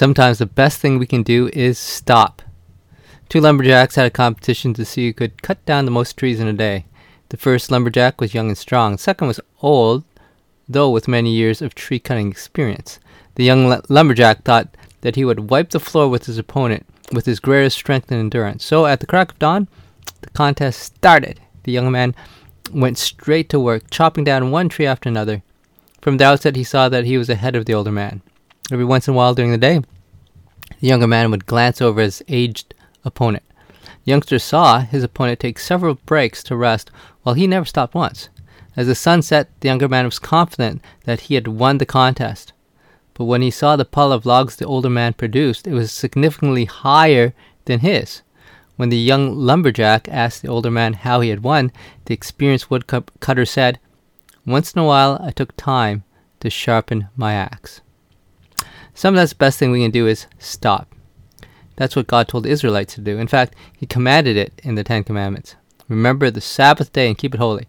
Sometimes the best thing we can do is stop. Two lumberjacks had a competition to see who could cut down the most trees in a day. The first lumberjack was young and strong. The second was old, though with many years of tree cutting experience. The young lumberjack thought that he would wipe the floor with his opponent with his greatest strength and endurance. So at the crack of dawn, the contest started. The young man went straight to work, chopping down one tree after another. From the outset, he saw that he was ahead of the older man. Every once in a while during the day, the younger man would glance over his aged opponent. The youngster saw his opponent take several breaks to rest, while he never stopped once. As the sun set, the younger man was confident that he had won the contest. But when he saw the pile of logs the older man produced, it was significantly higher than his. When the young lumberjack asked the older man how he had won, the experienced woodcutter said, Once in a while I took time to sharpen my axe. Sometimes the best thing we can do is stop. That's what God told the Israelites to do. In fact, He commanded it in the Ten Commandments. Remember the Sabbath day and keep it holy.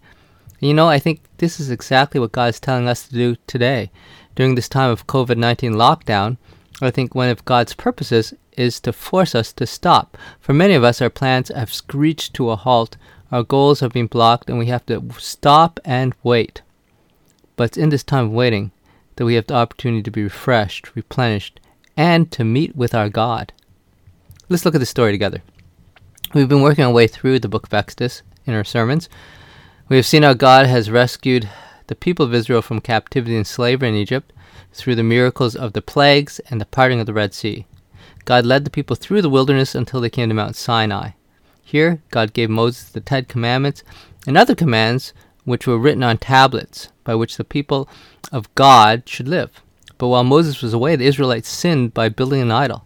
And you know, I think this is exactly what God is telling us to do today during this time of COVID 19 lockdown, I think one of God's purposes is to force us to stop. For many of us, our plans have screeched to a halt, our goals have been blocked, and we have to stop and wait. But in this time of waiting that we have the opportunity to be refreshed, replenished, and to meet with our God. Let's look at the story together. We've been working our way through the book of Exodus in our sermons. We have seen how God has rescued the people of Israel from captivity and slavery in Egypt through the miracles of the plagues and the parting of the Red Sea. God led the people through the wilderness until they came to Mount Sinai. Here, God gave Moses the Ten Commandments and other commands which were written on tablets by which the people of God should live. But while Moses was away, the Israelites sinned by building an idol.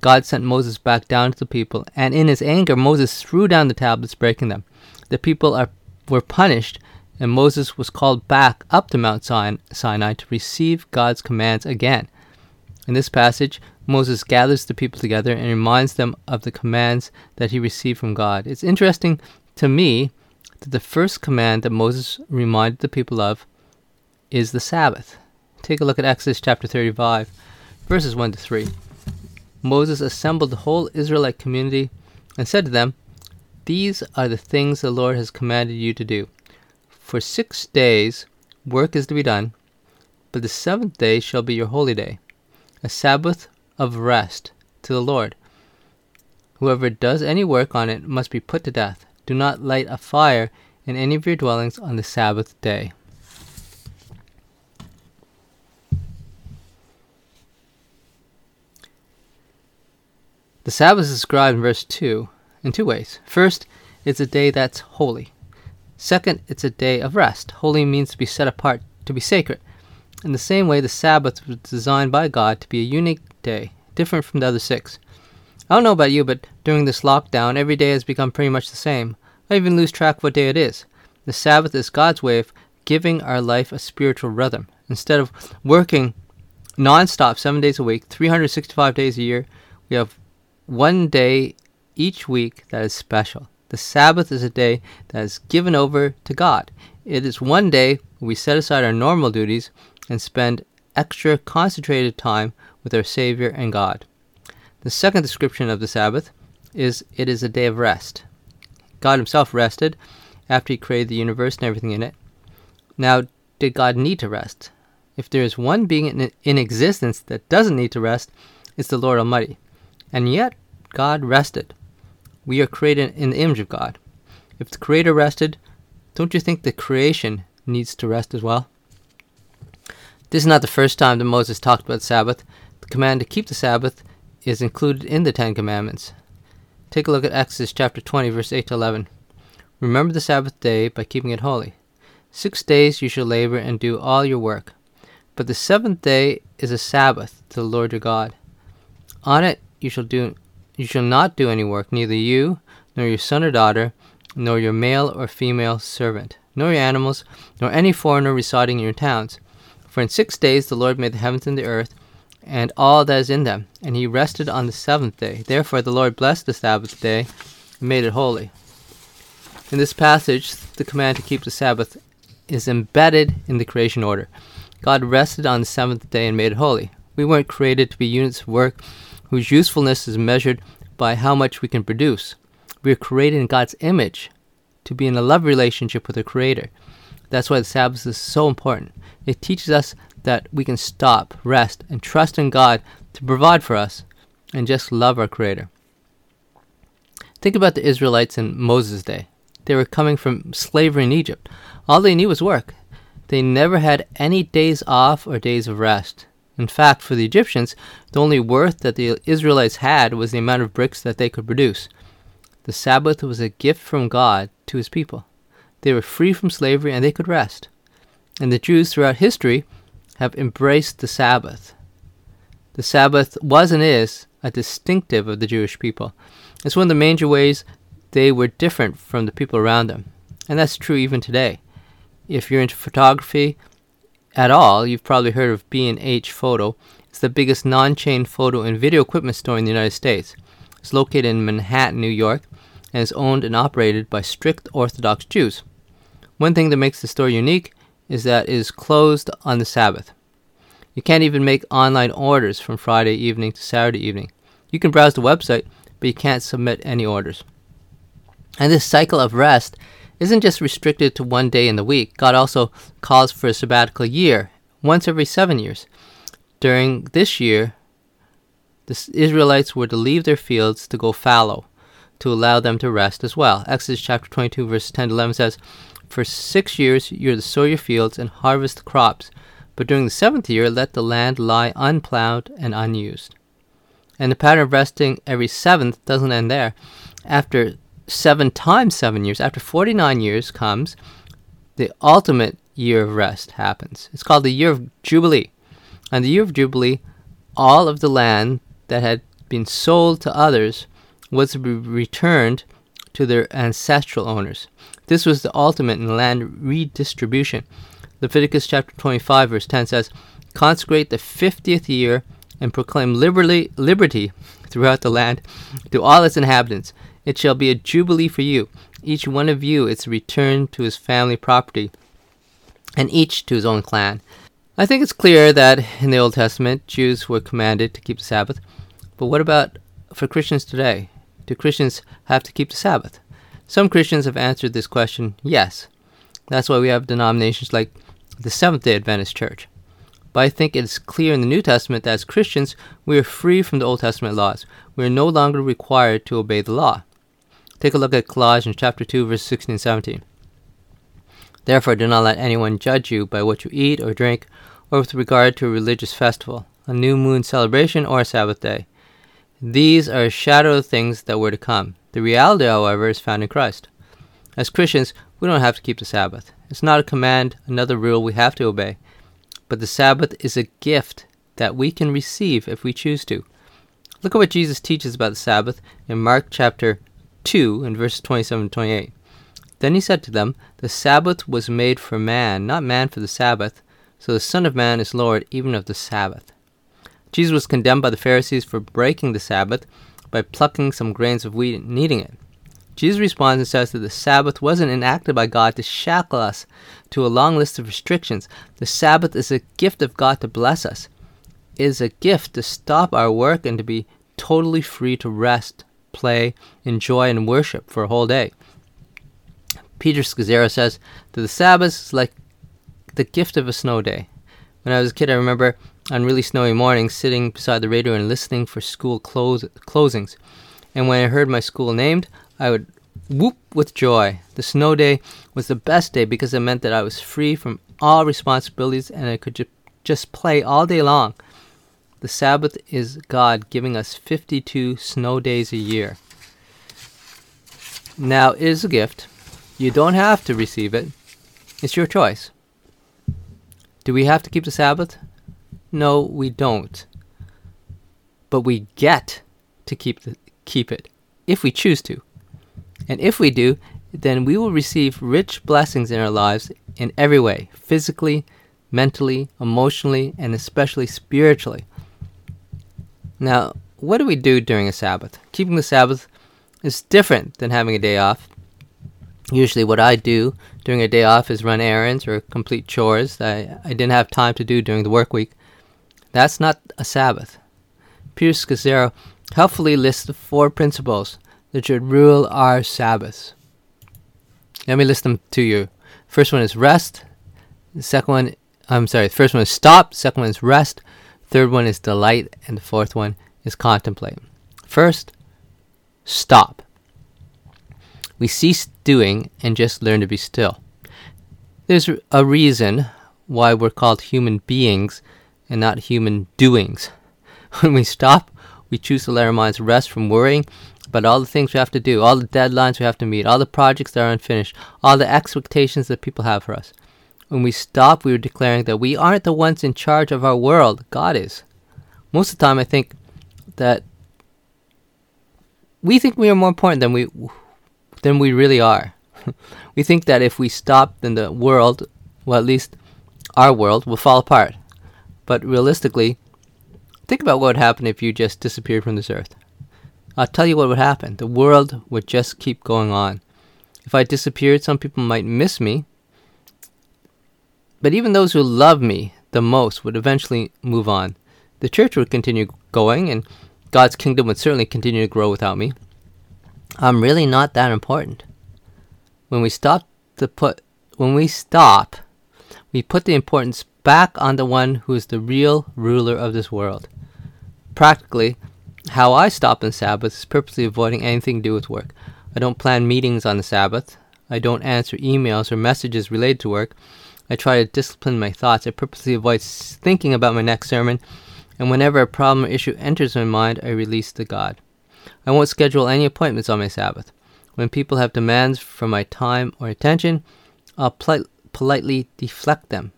God sent Moses back down to the people, and in his anger, Moses threw down the tablets, breaking them. The people are, were punished and Moses was called back up to Mount Sinai to receive God's commands again. In this passage, Moses gathers the people together and reminds them of the commands that he received from God. It's interesting to me that the first command that Moses reminded the people of is the Sabbath. Take a look at Exodus chapter 35, verses 1 to 3. Moses assembled the whole Israelite community and said to them, These are the things the Lord has commanded you to do for six days work is to be done, but the seventh day shall be your holy day, a Sabbath of rest to the Lord. Whoever does any work on it must be put to death. Do not light a fire in any of your dwellings on the Sabbath day. The Sabbath is described in verse 2 in two ways. First, it's a day that's holy. Second, it's a day of rest. Holy means to be set apart, to be sacred. In the same way, the Sabbath was designed by God to be a unique day, different from the other six. I don't know about you, but during this lockdown, every day has become pretty much the same. I even lose track of what day it is. The Sabbath is God's way of giving our life a spiritual rhythm. Instead of working nonstop seven days a week, 365 days a year, we have one day each week that is special. The Sabbath is a day that is given over to God. It is one day we set aside our normal duties and spend extra concentrated time with our Savior and God. The second description of the Sabbath is it is a day of rest. God Himself rested after He created the universe and everything in it. Now, did God need to rest? If there is one being in, existence that doesn't need to rest, it's the Lord Almighty. And yet, God rested. We are created in the image of God. If the Creator rested, don't you think the creation needs to rest as well? This is not the first time that Moses talked about Sabbath. The command to keep the Sabbath is included in the Ten Commandments. Take a look at Exodus chapter 20, verse 8 to 11. Remember the Sabbath day by keeping it holy. Six days you shall labor and do all your work. But the seventh day is a Sabbath to the Lord your God. On it you shall do you shall not do any work, neither you, nor your son or daughter, nor your male or female servant, nor your animals, nor any foreigner residing in your towns. For in six days the Lord made the heavens and the earth, and all that is in them, and he rested on the seventh day. Therefore the Lord blessed the Sabbath day and made it holy. In this passage, the command to keep the Sabbath is embedded in the creation order. God rested on the seventh day and made it holy. We weren't created to be units of work whose usefulness is measured by how much we can produce. We are created in God's image to be in a love relationship with the Creator. That's why the Sabbath is so important. It teaches us that we can stop, rest, and trust in God to provide for us and just love our Creator. Think about the Israelites in Moses' day. They were coming from slavery in Egypt. All they knew was work. They never had any days off or days of rest. In fact, for the Egyptians, the only worth that the Israelites had was the amount of bricks that they could produce. The Sabbath was a gift from God to his people. They were free from slavery and they could rest. And the Jews throughout history have embraced the Sabbath. The Sabbath was and is a distinctive of the Jewish people. It's one of the major ways they were different from the people around them. And that's true even today. If you're into photography, at all, you've probably heard of B&H Photo. It's the biggest non-chain photo and video equipment store in the United States. It's located in Manhattan, New York, and is owned and operated by strict Orthodox Jews. One thing that makes the store unique is that it is closed on the Sabbath. You can't even make online orders from Friday evening to Saturday evening. You can browse the website, but you can't submit any orders. And this cycle of rest isn't just restricted to one day in the week. God also calls for a sabbatical year, once every seven years. During this year, the Israelites were to leave their fields to go fallow, to allow them to rest as well. Exodus chapter 22, verse 10 to 11 says, For six years you are to sow your fields and harvest crops, but during the seventh year let the land lie unplowed and unused. And the pattern of resting every seventh doesn't end there. After seven times seven years, after 49 years comes the ultimate year of rest happens. It's called the year of Jubilee. And the year of Jubilee, all of the land that had been sold to others was to be returned to their ancestral owners. This was the ultimate in land redistribution. Leviticus chapter 25, verse 10 says, Consecrate the 50th year and proclaim liberty, liberty throughout the land to all its inhabitants. It shall be a jubilee for you. Each one of you is returned to his family property, and each to his own clan. I think it's clear that in the Old Testament, Jews were commanded to keep the Sabbath. But what about for Christians today? Do Christians have to keep the Sabbath? Some Christians have answered this question yes. That's why we have denominations like the Seventh day Adventist Church. But I think it is clear in the New Testament that as Christians, we are free from the Old Testament laws. We are no longer required to obey the law. Take a look at Colossians chapter 2 verse 16 and 17. Therefore do not let anyone judge you by what you eat or drink or with regard to a religious festival, a new moon celebration or a Sabbath day. These are shadow things that were to come. The reality, however, is found in Christ. As Christians, we don't have to keep the Sabbath. It's not a command, another rule we have to obey. But the Sabbath is a gift that we can receive if we choose to. Look at what Jesus teaches about the Sabbath in Mark chapter 2 and verses 27 and 28. Then he said to them, The Sabbath was made for man, not man for the Sabbath. So the Son of Man is Lord even of the Sabbath. Jesus was condemned by the Pharisees for breaking the Sabbath by plucking some grains of wheat and eating it. Jesus responds and says that the Sabbath wasn't enacted by God to shackle us to a long list of restrictions. The Sabbath is a gift of God to bless us. It is a gift to stop our work and to be totally free to rest play, enjoy, and worship for a whole day. Peter Scazzero says that the Sabbath is like the gift of a snow day. When I was a kid, I remember on really snowy mornings sitting beside the radio and listening for school closings. And when I heard my school named, I would whoop with joy. The snow day was the best day because it meant that I was free from all responsibilities and I could ju- just play all day long. The Sabbath is God giving us 52 snow days a year. Now, it is a gift. You don't have to receive it. It's your choice. Do we have to keep the Sabbath? No, we don't. But we get to keep the, keep it if we choose to. And if we do, then we will receive rich blessings in our lives in every way, physically, mentally, emotionally, and especially spiritually. Now, what do we do during a Sabbath? Keeping the Sabbath is different than having a day off. Usually, what I do during a day off is run errands or complete chores that I, I didn't have time to do during the work week. That's not a Sabbath. Peter Scazzero helpfully lists the four principles that should rule our Sabbaths. Let me list them to you. First one is rest. The second one, I'm sorry, the first one is stop. Second one is rest. Third one is delight. And the fourth one is contemplate. First, stop. We cease doing and just learn to be still. There's a reason why we're called human beings and not human doings. When we stop, we choose to let our minds rest from worrying about all the things we have to do, all the deadlines we have to meet, all the projects that are unfinished, all the expectations that people have for us. When we stop, we are declaring that we aren't the ones in charge of our world, God is. Most of the time, I think that we think we are more important than we than we really are. we think that if we stop, then the world, well, at least our world, will fall apart. But realistically, think about what would happen if you just disappeared from this earth. I'll tell you what would happen. The world would just keep going on. If I disappeared, some people might miss me. But even those who love me the most would eventually move on. The church would continue going, and God's kingdom would certainly continue to grow without me. I'm really not that important. When we stop to put when we stop, we put the importance back on the one who is the real ruler of this world. Practically, how I stop on Sabbath is purposely avoiding anything to do with work. I don't plan meetings on the Sabbath. I don't answer emails or messages related to work. I try to discipline my thoughts. I purposely avoid thinking about my next sermon. And whenever a problem or issue enters my mind, I release to God. I won't schedule any appointments on my Sabbath. When people have demands for my time or attention, I'll pl- politely deflect them.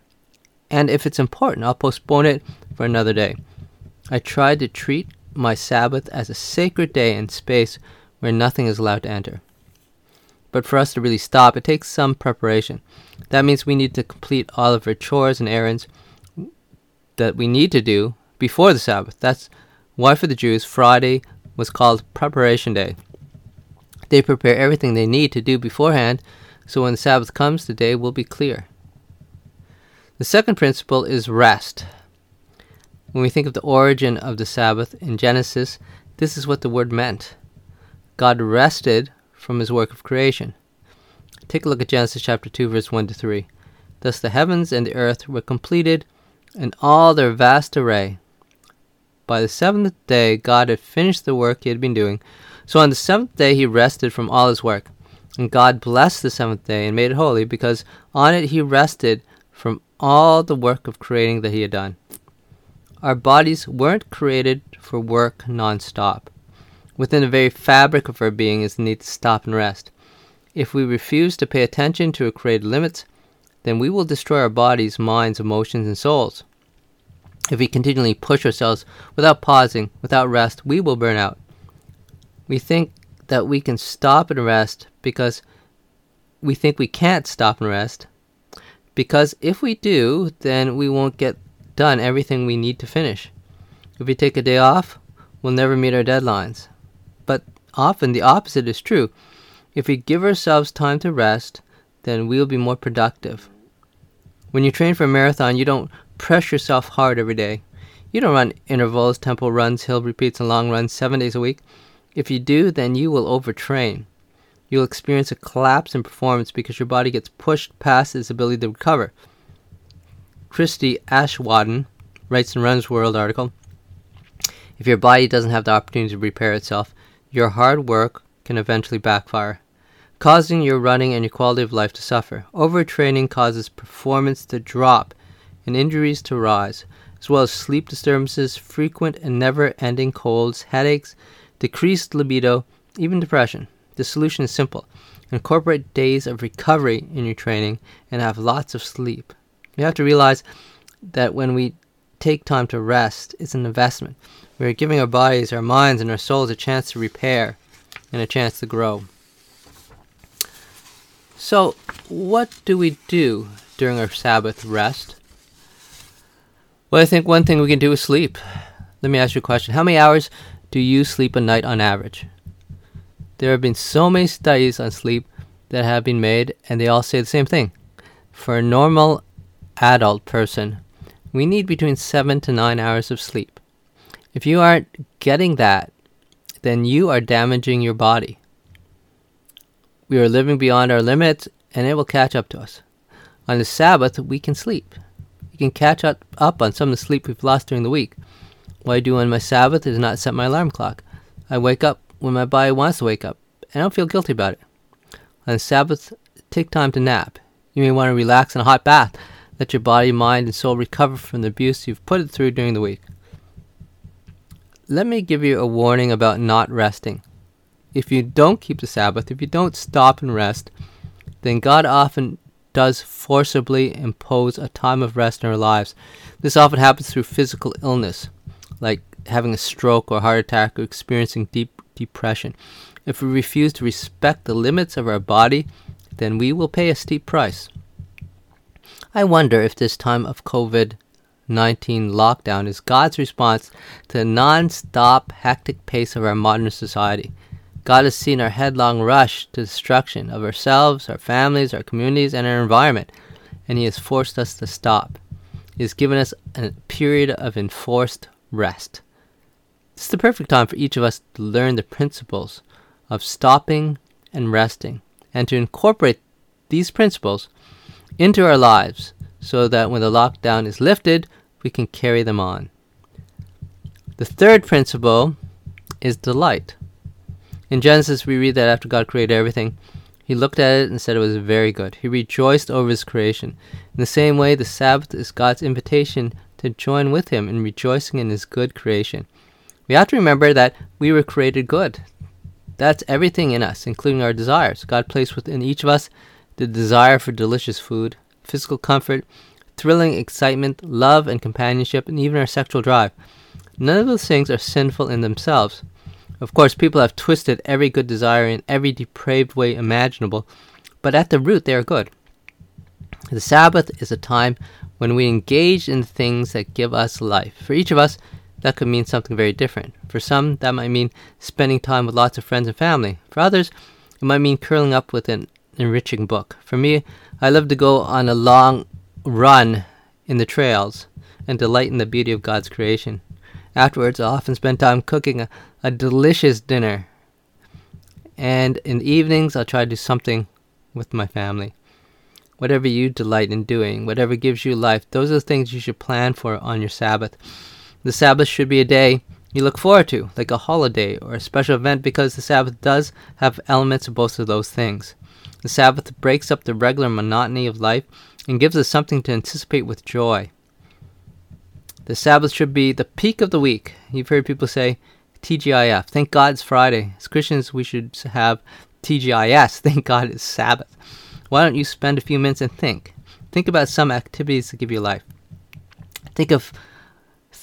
And if it's important, I'll postpone it for another day. I try to treat my Sabbath as a sacred day and space where nothing is allowed to enter. But for us to really stop, it takes some preparation. That means we need to complete all of our chores and errands that we need to do before the Sabbath. That's why for the Jews, Friday was called Preparation Day. They prepare everything they need to do beforehand, so when the Sabbath comes, the day will be clear. The second principle is rest. When we think of the origin of the Sabbath in Genesis, this is what the word meant. God rested from his work of creation. Take a look at Genesis chapter 2 verse 1 to 3. Thus the heavens and the earth were completed in all their vast array. By the seventh day God had finished the work he had been doing. So on the seventh day he rested from all his work. And God blessed the seventh day and made it holy, because on it he rested all the work of creating that he had done. Our bodies weren't created for work non-stop. Within the very fabric of our being is the need to stop and rest. If we refuse to pay attention to our created limits, then we will destroy our bodies, minds, emotions, and souls. If we continually push ourselves without pausing, without rest, we will burn out. We think that we can stop and rest because we think we can't stop and rest. Because if we do, then we won't get done everything we need to finish. If we take a day off, we'll never meet our deadlines. But often the opposite is true. If we give ourselves time to rest, then we'll be more productive. When you train for a marathon, you don't press yourself hard every day. You don't run intervals, tempo runs, hill repeats, and long runs seven days a week. If you do, then you will overtrain. You'll experience a collapse in performance because your body gets pushed past its ability to recover. Christie Aschwanden writes in Runner's World article If your body doesn't have the opportunity to repair itself, your hard work can eventually backfire, causing your running and your quality of life to suffer. Overtraining causes performance to drop and injuries to rise, as well as sleep disturbances, frequent and never ending colds, headaches, decreased libido, even depression. The solution is simple incorporate days of recovery in your training and have lots of sleep. You have to realize that when we take time to rest, it's an investment. We're giving our bodies, our minds, and our souls a chance to repair and a chance to grow. So, what do we do during our Sabbath rest? Well, I think one thing we can do is sleep. Let me ask you a question. How many hours do you sleep a night on average? There have been so many studies on sleep that have been made, and they all say the same thing. For a normal adult person, we need between seven to nine hours of sleep. If you aren't getting that, then you are damaging your body. We are living beyond our limits, and it will catch up to us. On the Sabbath, we can sleep. We can catch up, up on some of the sleep we've lost during the week. What I do on my Sabbath is not set my alarm clock. I wake up when my body wants to wake up, and I don't feel guilty about it. On the Sabbath, take time to nap. You may want to relax in a hot bath. Let your body, mind, and soul recover from the abuse you've put it through during the week. Let me give you a warning about not resting. If you don't keep the Sabbath, if you don't stop and rest, then God often does forcibly impose a time of rest in our lives. This often happens through physical illness, like having a stroke or heart attack or experiencing deep depression. If we refuse to respect the limits of our body, then we will pay a steep price. I wonder if this time of COVID 19 lockdown is God's response to the non stop, hectic pace of our modern society. God has seen our headlong rush to destruction of ourselves, our families, our communities, and our environment, and He has forced us to stop. He has given us a period of enforced rest. This is the perfect time for each of us to learn the principles of stopping and resting, and to incorporate these principles into our lives so that when the lockdown is lifted, we can carry them on. The third principle is delight. In Genesis, we read that after God created everything, he looked at it and said it was very good. He rejoiced over his creation. In the same way, the Sabbath is God's invitation to join with him in rejoicing in his good creation. We have to remember that we were created good. That's everything in us, including our desires. God placed within each of us the desire for delicious food, physical comfort, thrilling excitement, love and companionship, and even our sexual drive. None of those things are sinful in themselves. Of course, people have twisted every good desire in every depraved way imaginable, but at the root they are good. The Sabbath is a time when we engage in things that give us life. For each of us, that could mean something very different. For some, that might mean spending time with lots of friends and family. For others, it might mean curling up with an enriching book. For me, I love to go on a long run in the trails and delight in the beauty of God's creation. Afterwards, I often spend time cooking a, a delicious dinner. And in the evenings, I'll try to do something with my family. Whatever you delight in doing, whatever gives you life, those are the things you should plan for on your Sabbath. The Sabbath should be a day you look forward to, like a holiday or a special event, because the Sabbath does have elements of both of those things. The Sabbath breaks up the regular monotony of life and gives us something to anticipate with joy. The Sabbath should be the peak of the week. You've heard people say TGIF, thank God it's Friday. As Christians, we should have TGIS, thank God it's Sabbath. Why don't you spend a few minutes and think? Think about some activities that give you life. Think of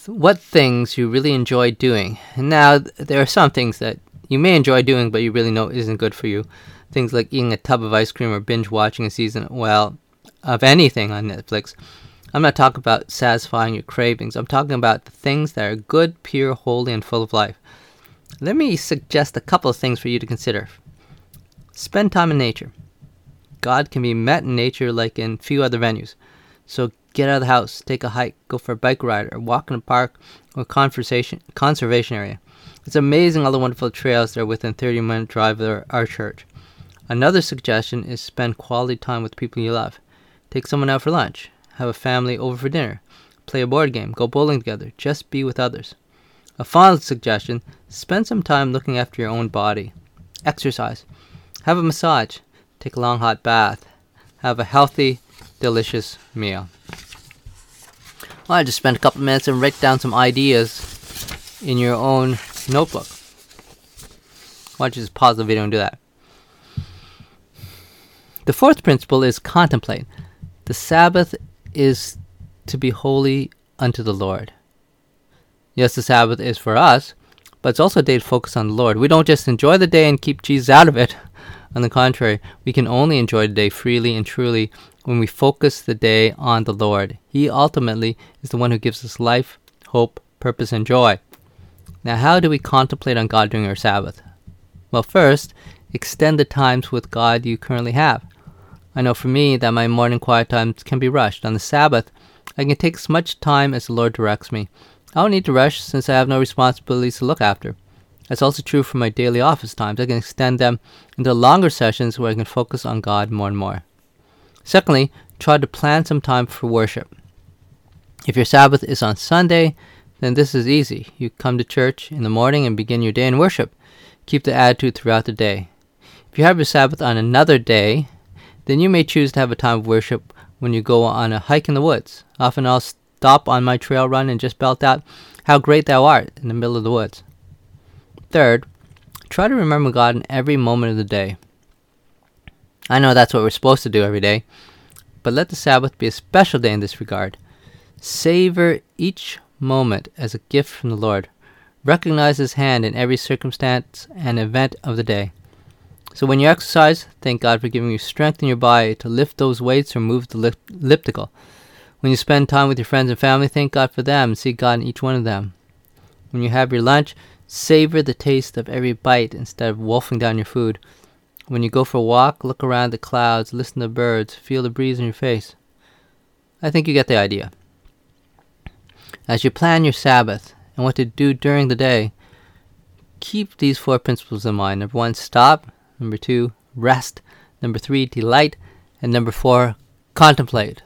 what things you really enjoy doing. Now, there are some things that you may enjoy doing, but you really know isn't good for you. Things like eating a tub of ice cream or binge watching a season, well, of anything on Netflix. I'm not talking about satisfying your cravings. I'm talking about the things that are good, pure, holy, and full of life. Let me suggest a couple of things for you to consider. Spend time in nature. God can be met in nature like in few other venues. So get out of the house, take a hike, go for a bike ride, or walk in a park or conversation conservation area. It's amazing all the wonderful trails that are within 30 minute drive of our church. Another suggestion is spend quality time with people you love. Take someone out for lunch, have a family over for dinner, play a board game, go bowling together, just be with others. A final suggestion spend some time looking after your own body. Exercise, have a massage, take a long hot bath, have a healthy, delicious meal. Well, I just spent a couple minutes and write down some ideas in your own notebook. Why don't you just pause the video and do that? The fourth principle is contemplate. The Sabbath is to be holy unto the Lord. Yes, the Sabbath is for us, but it's also a day to focus on the Lord. We don't just enjoy the day and keep Jesus out of it. On the contrary, we can only enjoy the day freely and truly when we focus the day on the Lord. He ultimately is the one who gives us life, hope, purpose, and joy. Now, how do we contemplate on God during our Sabbath? Well, first, extend the times with God you currently have. I know for me that my morning quiet times can be rushed. On the Sabbath, I can take as much time as the Lord directs me. I don't need to rush since I have no responsibilities to look after. That's also true for my daily office times. I can extend them into longer sessions where I can focus on God more and more. Secondly, try to plan some time for worship. If your Sabbath is on Sunday, then this is easy. You come to church in the morning and begin your day in worship. Keep the attitude throughout the day. If you have your Sabbath on another day, then you may choose to have a time of worship when you go on a hike in the woods. Often I'll stop on my trail run and just belt out, How great thou art, in the middle of the woods. Third, try to remember God in every moment of the day. I know that's what we're supposed to do every day, but let the Sabbath be a special day in this regard. Savor each moment as a gift from the Lord. Recognize His hand in every circumstance and event of the day. So when you exercise, thank God for giving you strength in your body to lift those weights or move the elliptical. When you spend time with your friends and family, thank God for them and see God in each one of them. When you have your lunch, savor the taste of every bite instead of wolfing down your food. When you go for a walk, look around the clouds, listen to birds, feel the breeze in your face. I think you get the idea. As you plan your Sabbath and what to do during the day, keep these four principles in mind. Number one, stop. Number two, rest. Number three, delight. And number four, contemplate.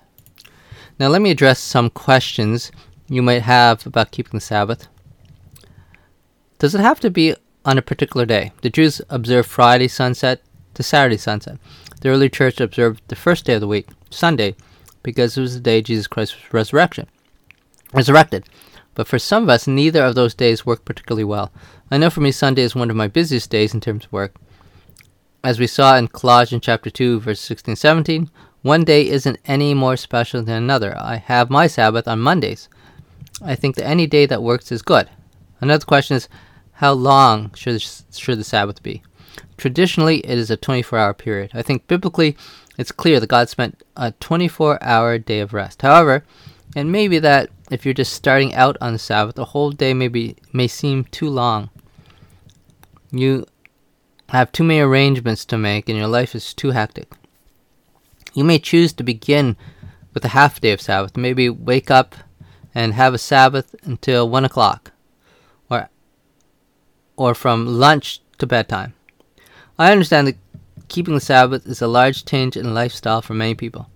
Now, let me address some questions you might have about keeping the Sabbath. Does it have to be on a particular day? The Jews observe Friday sunset to Saturday sunset. The early church observed the first day of the week, Sunday, because it was the day Jesus Christ was resurrection resurrected. But for some of us, neither of those days work particularly well. I know for me, Sunday is one of my busiest days in terms of work. As we saw in Colossians chapter 2, verse 16 17, one day isn't any more special than another. I have my Sabbath on Mondays. I think that any day that works is good. Another question is, how long should, should the Sabbath be? Traditionally, it is a 24 hour period. I think biblically, it's clear that God spent a 24 hour day of rest. However, it may be that if you're just starting out on the Sabbath, a whole day maybe may seem too long. You have too many arrangements to make and your life is too hectic. You may choose to begin with a half day of Sabbath. Maybe wake up and have a Sabbath until one o'clock, or or from lunch to bedtime. I understand that keeping the Sabbath is a large change in lifestyle for many people.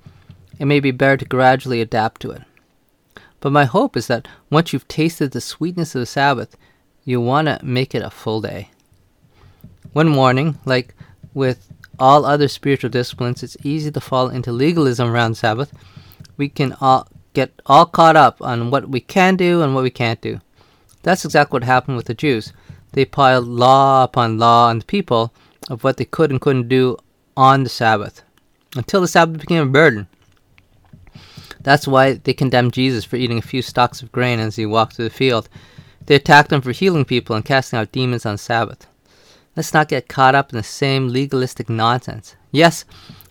It may be better to gradually adapt to it. But my hope is that once you've tasted the sweetness of the Sabbath, you'll want to make it a full day. One morning, like with all other spiritual disciplines, it's easy to fall into legalism around Sabbath. We can all get all caught up on what we can do and what we can't do. That's exactly what happened with the Jews. They piled law upon law on the people of what they could and couldn't do on the Sabbath until the Sabbath became a burden. That's why they condemned Jesus for eating a few stalks of grain as he walked through the field. They attacked him for healing people and casting out demons on Sabbath. Let's not get caught up in the same legalistic nonsense. Yes,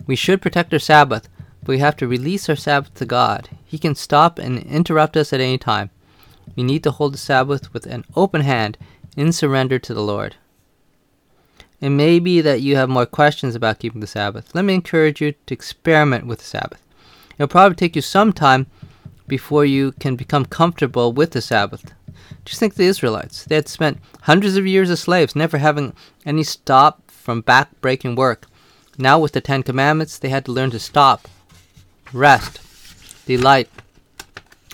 we should protect our Sabbath, but we have to release our Sabbath to God. He can stop and interrupt us at any time. We need to hold the Sabbath with an open hand in surrender to the Lord. It may be that you have more questions about keeping the Sabbath. Let me encourage you to experiment with the Sabbath. It'll probably take you some time before you can become comfortable with the Sabbath. Just think the Israelites. They had spent hundreds of years as slaves, never having any stop from back breaking work. Now, with the Ten Commandments, they had to learn to stop, rest, delight,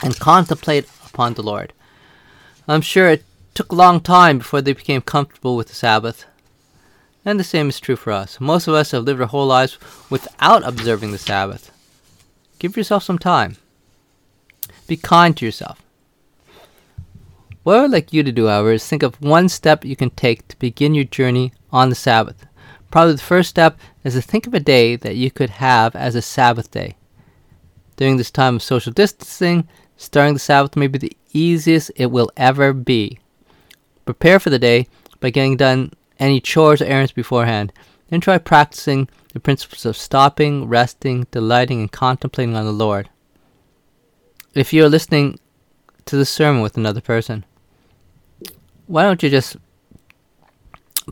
and contemplate upon the Lord. I'm sure it took a long time before they became comfortable with the Sabbath. And the same is true for us. Most of us have lived our whole lives without observing the Sabbath. Give yourself some time. Be kind to yourself. What I would like you to do, however, is think of one step you can take to begin your journey on the Sabbath. Probably the first step is to think of a day that you could have as a Sabbath day. During this time of social distancing, starting the Sabbath may be the easiest it will ever be. Prepare for the day by getting done any chores or errands beforehand. Then try practicing the principles of stopping, resting, delighting, and contemplating on the Lord. If you're listening to the sermon with another person, why don't you just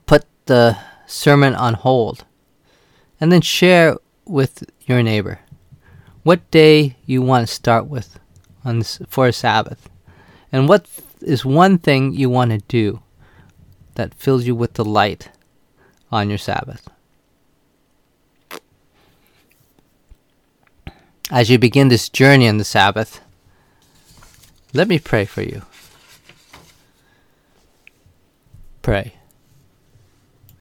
put the sermon on hold and then share with your neighbor what day you want to start with on s- for a Sabbath? And what is one thing you want to do that fills you with delight on your Sabbath? As you begin this journey on the Sabbath, let me pray for you. Pray.